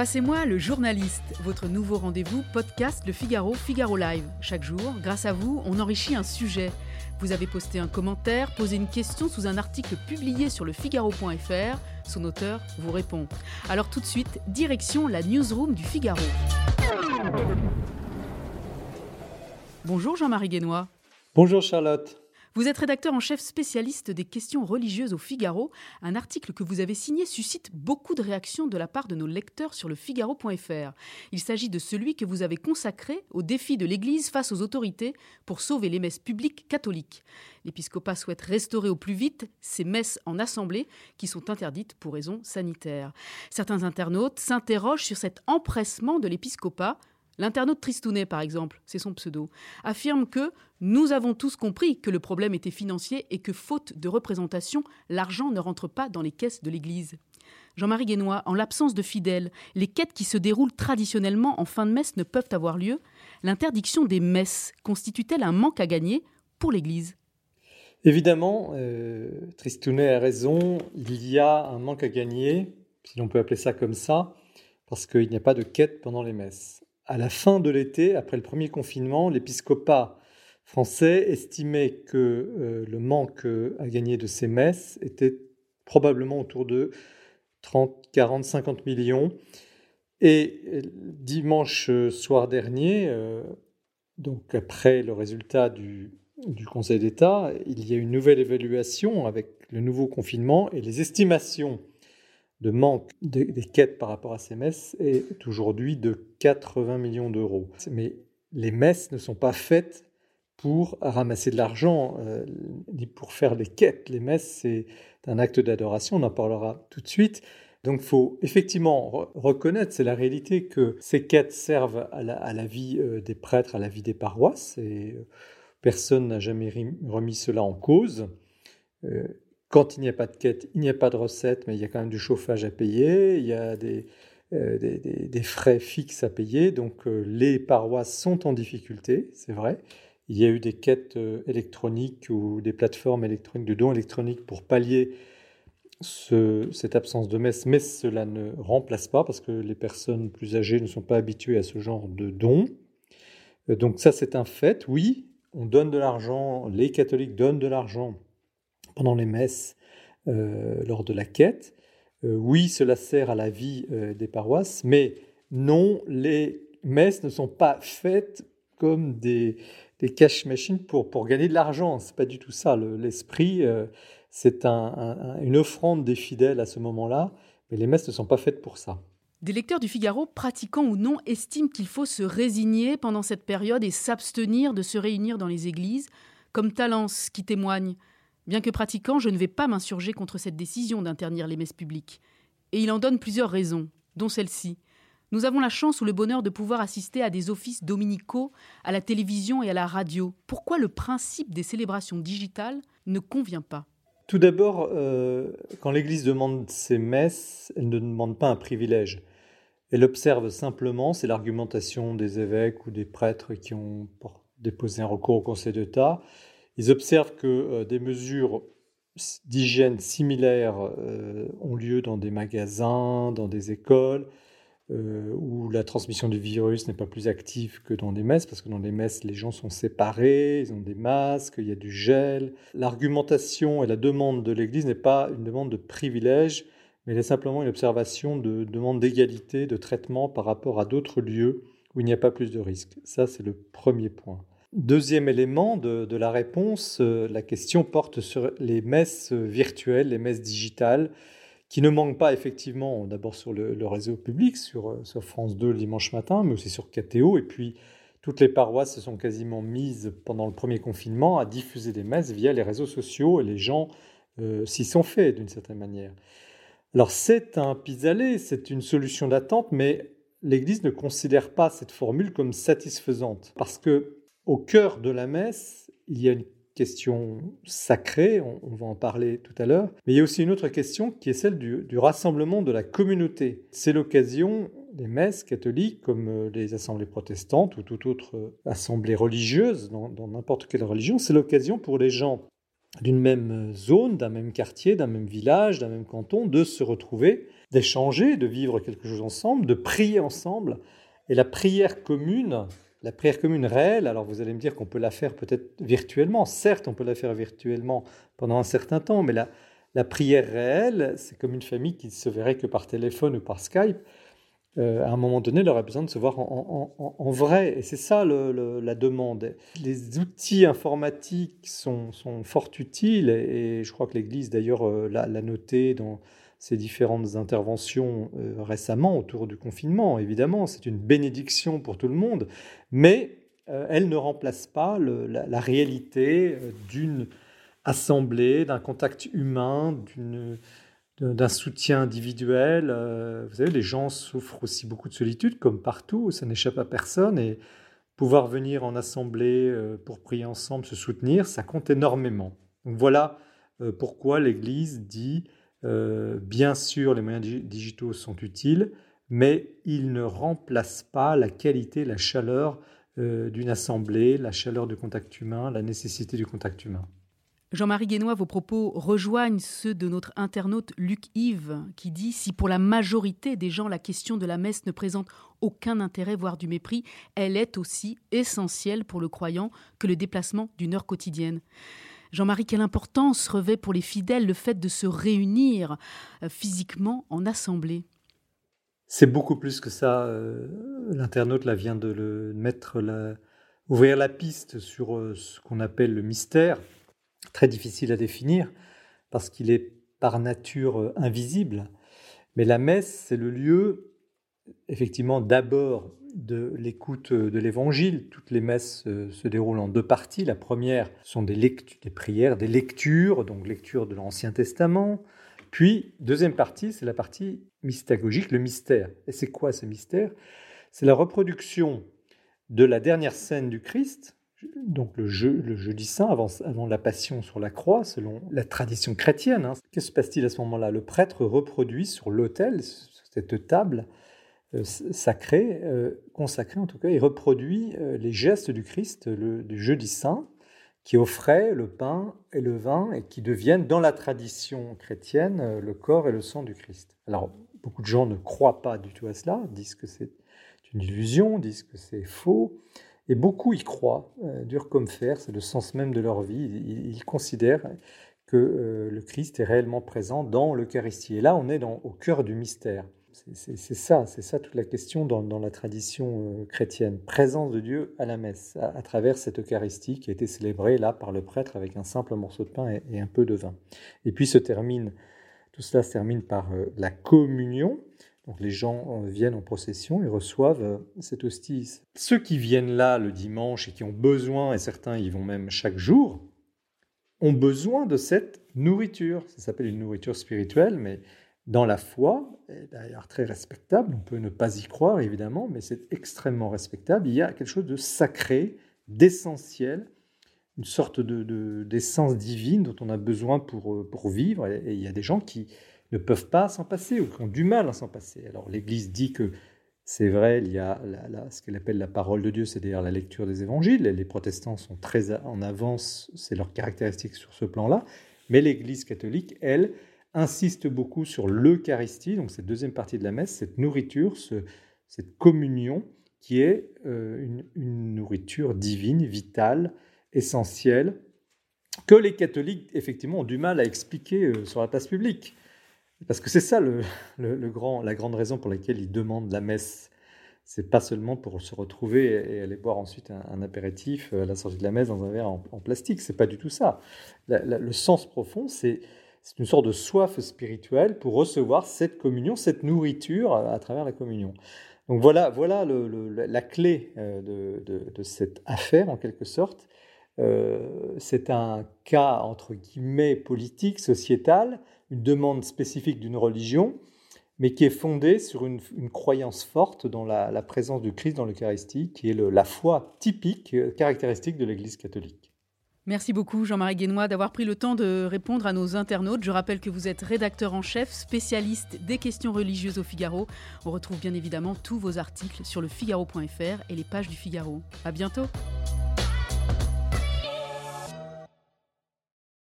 Passez-moi le journaliste, votre nouveau rendez-vous podcast Le Figaro, Figaro Live. Chaque jour, grâce à vous, on enrichit un sujet. Vous avez posté un commentaire, posé une question sous un article publié sur le Figaro.fr. Son auteur vous répond. Alors tout de suite, direction la newsroom du Figaro. Bonjour Jean-Marie Guénois. Bonjour Charlotte. Vous êtes rédacteur en chef spécialiste des questions religieuses au Figaro. Un article que vous avez signé suscite beaucoup de réactions de la part de nos lecteurs sur le Figaro.fr. Il s'agit de celui que vous avez consacré au défi de l'Église face aux autorités pour sauver les messes publiques catholiques. L'épiscopat souhaite restaurer au plus vite ces messes en assemblée qui sont interdites pour raisons sanitaires. Certains internautes s'interrogent sur cet empressement de l'épiscopat L'internaute Tristounet, par exemple, c'est son pseudo, affirme que nous avons tous compris que le problème était financier et que, faute de représentation, l'argent ne rentre pas dans les caisses de l'Église. Jean-Marie Guénois, en l'absence de fidèles, les quêtes qui se déroulent traditionnellement en fin de messe ne peuvent avoir lieu. L'interdiction des messes constitue-t-elle un manque à gagner pour l'Église? Évidemment, euh, Tristounet a raison, il y a un manque à gagner, si l'on peut appeler ça comme ça, parce qu'il n'y a pas de quête pendant les messes à la fin de l'été, après le premier confinement, l'épiscopat français estimait que euh, le manque à gagner de ces messes était probablement autour de 30, 40, 50 millions. Et euh, dimanche soir dernier, euh, donc après le résultat du, du Conseil d'État, il y a une nouvelle évaluation avec le nouveau confinement et les estimations de manque des, quêtes par rapport à ces messes est aujourd'hui de 80 millions d'euros. Mais les messes ne sont pas faites pour ramasser de l'argent, euh, ni pour faire des quêtes. Les messes, c'est un acte d'adoration, on en parlera tout de suite. Donc il faut effectivement reconnaître, c'est la réalité, que ces quêtes servent à la, vie euh, des prêtres, à la vie des paroisses, et euh, personne n'a jamais remis cela en cause. Quand il n'y a pas de quête, il n'y a pas de recette, mais il y a quand même du chauffage à payer, il y a des, euh, frais fixes à payer. Donc euh, les paroisses sont en difficulté, c'est vrai. Il y a eu des quêtes euh, électroniques ou des plateformes électroniques de dons électroniques pour pallier cette absence de messe, mais cela ne remplace pas parce que les personnes plus âgées ne sont pas habituées à ce genre de dons. Donc ça, c'est un fait. Oui, on donne de l'argent, les catholiques donnent de l'argent pendant les messes euh, lors de la quête. Euh, oui, cela sert à la vie euh, des paroisses, mais non, les messes ne sont pas faites comme des, cash machines pour, pour gagner de l'argent. C'est pas du tout ça. L'esprit, c'est une offrande des fidèles à ce moment-là, mais les messes ne sont pas faites pour ça. Des lecteurs du Figaro, pratiquants ou non, estiment qu'il faut se résigner pendant cette période et s'abstenir de se réunir dans les églises, comme Talence qui témoigne Bien que pratiquant, je ne vais pas m'insurger contre cette décision d'interdire les messes publiques. Et il en donne plusieurs raisons, dont celle-ci. Nous avons la chance ou le bonheur de pouvoir assister à des offices dominicaux, à la télévision et à la radio. Pourquoi le principe des célébrations digitales ne convient pas? Tout d'abord, euh, quand l'Église demande ses messes, elle ne demande pas un privilège. Elle observe simplement, c'est l'argumentation des évêques ou des prêtres qui ont déposé un recours au Conseil d'État, ils observent que euh, des mesures d'hygiène similaires euh, ont lieu dans des magasins, dans des écoles, euh, où la transmission du virus n'est pas plus active que dans des messes, parce que dans les messes, les gens sont séparés, ils ont des masques, il y a du gel. L'argumentation et la demande de l'Église n'est pas une demande de privilège, mais elle est simplement une observation de demande d'égalité, de traitement par rapport à d'autres lieux où il n'y a pas plus de risques. Ça, c'est le premier point. Deuxième élément de, la réponse, euh, la question porte sur les messes virtuelles, les messes digitales, qui ne manquent pas effectivement d'abord sur le, réseau public, sur, euh, France 2 le dimanche matin, mais aussi sur KTO. Et puis toutes les paroisses se sont quasiment mises pendant le premier confinement à diffuser des messes via les réseaux sociaux et les gens euh, s'y sont faits d'une certaine manière. Alors c'est un pis-aller, c'est une solution d'attente, mais l'Église ne considère pas cette formule comme satisfaisante parce que au cœur de la messe, il y a une question sacrée, on, va en parler tout à l'heure, mais il y a aussi une autre question qui est celle du, rassemblement de la communauté. C'est l'occasion, des messes catholiques comme euh, les assemblées protestantes ou toute autre assemblée religieuse dans n'importe quelle religion, c'est l'occasion pour les gens d'une même zone, d'un même quartier, d'un même village, d'un même canton, de se retrouver, d'échanger, de vivre quelque chose ensemble, de prier ensemble. Et la prière commune, la prière commune réelle, alors vous allez me dire qu'on peut la faire peut-être virtuellement, certes on peut la faire virtuellement pendant un certain temps, mais la, prière réelle, c'est comme une famille qui ne se verrait que par téléphone ou par Skype. Euh, à un moment donné, elle aurait besoin de se voir en, vrai. Et c'est ça la demande. Les outils informatiques sont, fort utiles et, je crois que l'Église d'ailleurs euh, l'a noté dans ses différentes interventions euh, récemment autour du confinement. Évidemment, c'est une bénédiction pour tout le monde, mais elle ne remplace pas la, réalité d'une assemblée, d'un contact humain, d'un soutien individuel. Euh, vous savez, les gens souffrent aussi beaucoup de solitude, comme partout, ça n'échappe à personne. Et pouvoir venir en assemblée euh, pour prier ensemble, se soutenir, ça compte énormément. Donc voilà euh, pourquoi l'Église dit, bien sûr, les moyens digitaux sont utiles, mais ils ne remplacent pas la qualité, la chaleur d'une assemblée, la chaleur du contact humain, la nécessité du contact humain. Jean-Marie Guénois, vos propos rejoignent ceux de notre internaute Luc Yves, qui dit Si pour la majorité des gens la question de la messe ne présente aucun intérêt, voire du mépris, elle est aussi essentielle pour le croyant que le déplacement d'une heure quotidienne. Jean-Marie, quelle importance revêt pour les fidèles le fait de se réunir euh, physiquement en assemblée? C'est beaucoup plus que ça. Euh, l'internaute là vient de mettre, ouvrir la piste sur euh, ce qu'on appelle le mystère très difficile à définir parce qu'il est par nature invisible. Mais la messe, c'est le lieu, effectivement, d'abord de l'écoute de l'évangile. Toutes les messes euh, se déroulent en deux parties. La première sont des, des prières, des lectures, donc lecture de l'Ancien Testament. Puis, deuxième partie, c'est la partie mystagogique, le mystère. Et c'est quoi ce mystère? C'est la reproduction de la dernière scène du Christ, donc le, jeudi saint, avant, la passion sur la croix, selon la tradition chrétienne. Hein. Que se passe-t-il à ce moment-là? Le prêtre reproduit sur l'autel, cette table euh, sacrée, euh, consacrée en tout cas, il reproduit euh, les gestes du Christ du jeudi saint, qui offrait le pain et le vin et qui deviennent, dans la tradition chrétienne, le corps et le sang du Christ. Alors, beaucoup de gens ne croient pas du tout à cela, disent que c'est une illusion, disent que c'est faux. Et beaucoup y croient, dur comme fer, c'est le sens même de leur vie. Ils, considèrent que le Christ est réellement présent dans l'Eucharistie. Et là, on est au cœur du mystère. C'est ça, c'est ça toute la question dans, la tradition euh, chrétienne. Présence de Dieu à la messe, à, travers cette Eucharistie qui a été célébrée là par le prêtre avec un simple morceau de pain et, un peu de vin. Et puis se termine, tout cela se termine par la communion, donc les gens euh, viennent en procession et reçoivent euh, cette hostie. Ceux qui viennent là le dimanche et qui ont besoin, et certains y vont même chaque jour, ont besoin de cette nourriture. Ça s'appelle une nourriture spirituelle, mais dans la foi, d'ailleurs très respectable, on peut ne pas y croire évidemment, mais c'est extrêmement respectable. Il y a quelque chose de sacré, d'essentiel, une sorte d'essence de, divine dont on a besoin pour, euh, vivre. Et, il y a des gens qui, ne peuvent pas s'en passer ou qui ont du mal à s'en passer. Alors l'Église dit que c'est vrai, il y a ce qu'elle appelle la parole de Dieu, c'est-à-dire la lecture des évangiles. Les protestants sont très en avance, c'est leur caractéristique sur ce plan-là. Mais l'Église catholique, elle, insiste beaucoup sur l'Eucharistie, donc cette deuxième partie de la messe, cette nourriture, cette communion qui est euh, une, nourriture divine, vitale, essentielle, que les catholiques, effectivement, ont du mal à expliquer euh, sur la place publique. Parce que c'est ça le, grand, la grande raison pour laquelle ils demandent la messe. C'est pas seulement pour se retrouver et aller boire ensuite un, apéritif à la sortie de la messe dans un verre en, en plastique. C'est pas du tout ça. le sens profond, c'est une sorte de soif spirituelle pour recevoir cette communion, cette nourriture à, travers la communion. Donc voilà, voilà la clé euh, de, de, cette affaire en quelque sorte. Euh, c'est un cas entre guillemets politique, sociétal, une demande spécifique d'une religion, mais qui est fondée sur une, croyance forte dans la, présence du Christ dans l'Eucharistie, qui est la foi typique, euh, caractéristique de l'Église catholique. Merci beaucoup Jean-Marie Guénois d'avoir pris le temps de répondre à nos internautes. Je rappelle que vous êtes rédacteur en chef, spécialiste des questions religieuses au Figaro. On retrouve bien évidemment tous vos articles sur le figaro.fr et les pages du Figaro. À bientôt.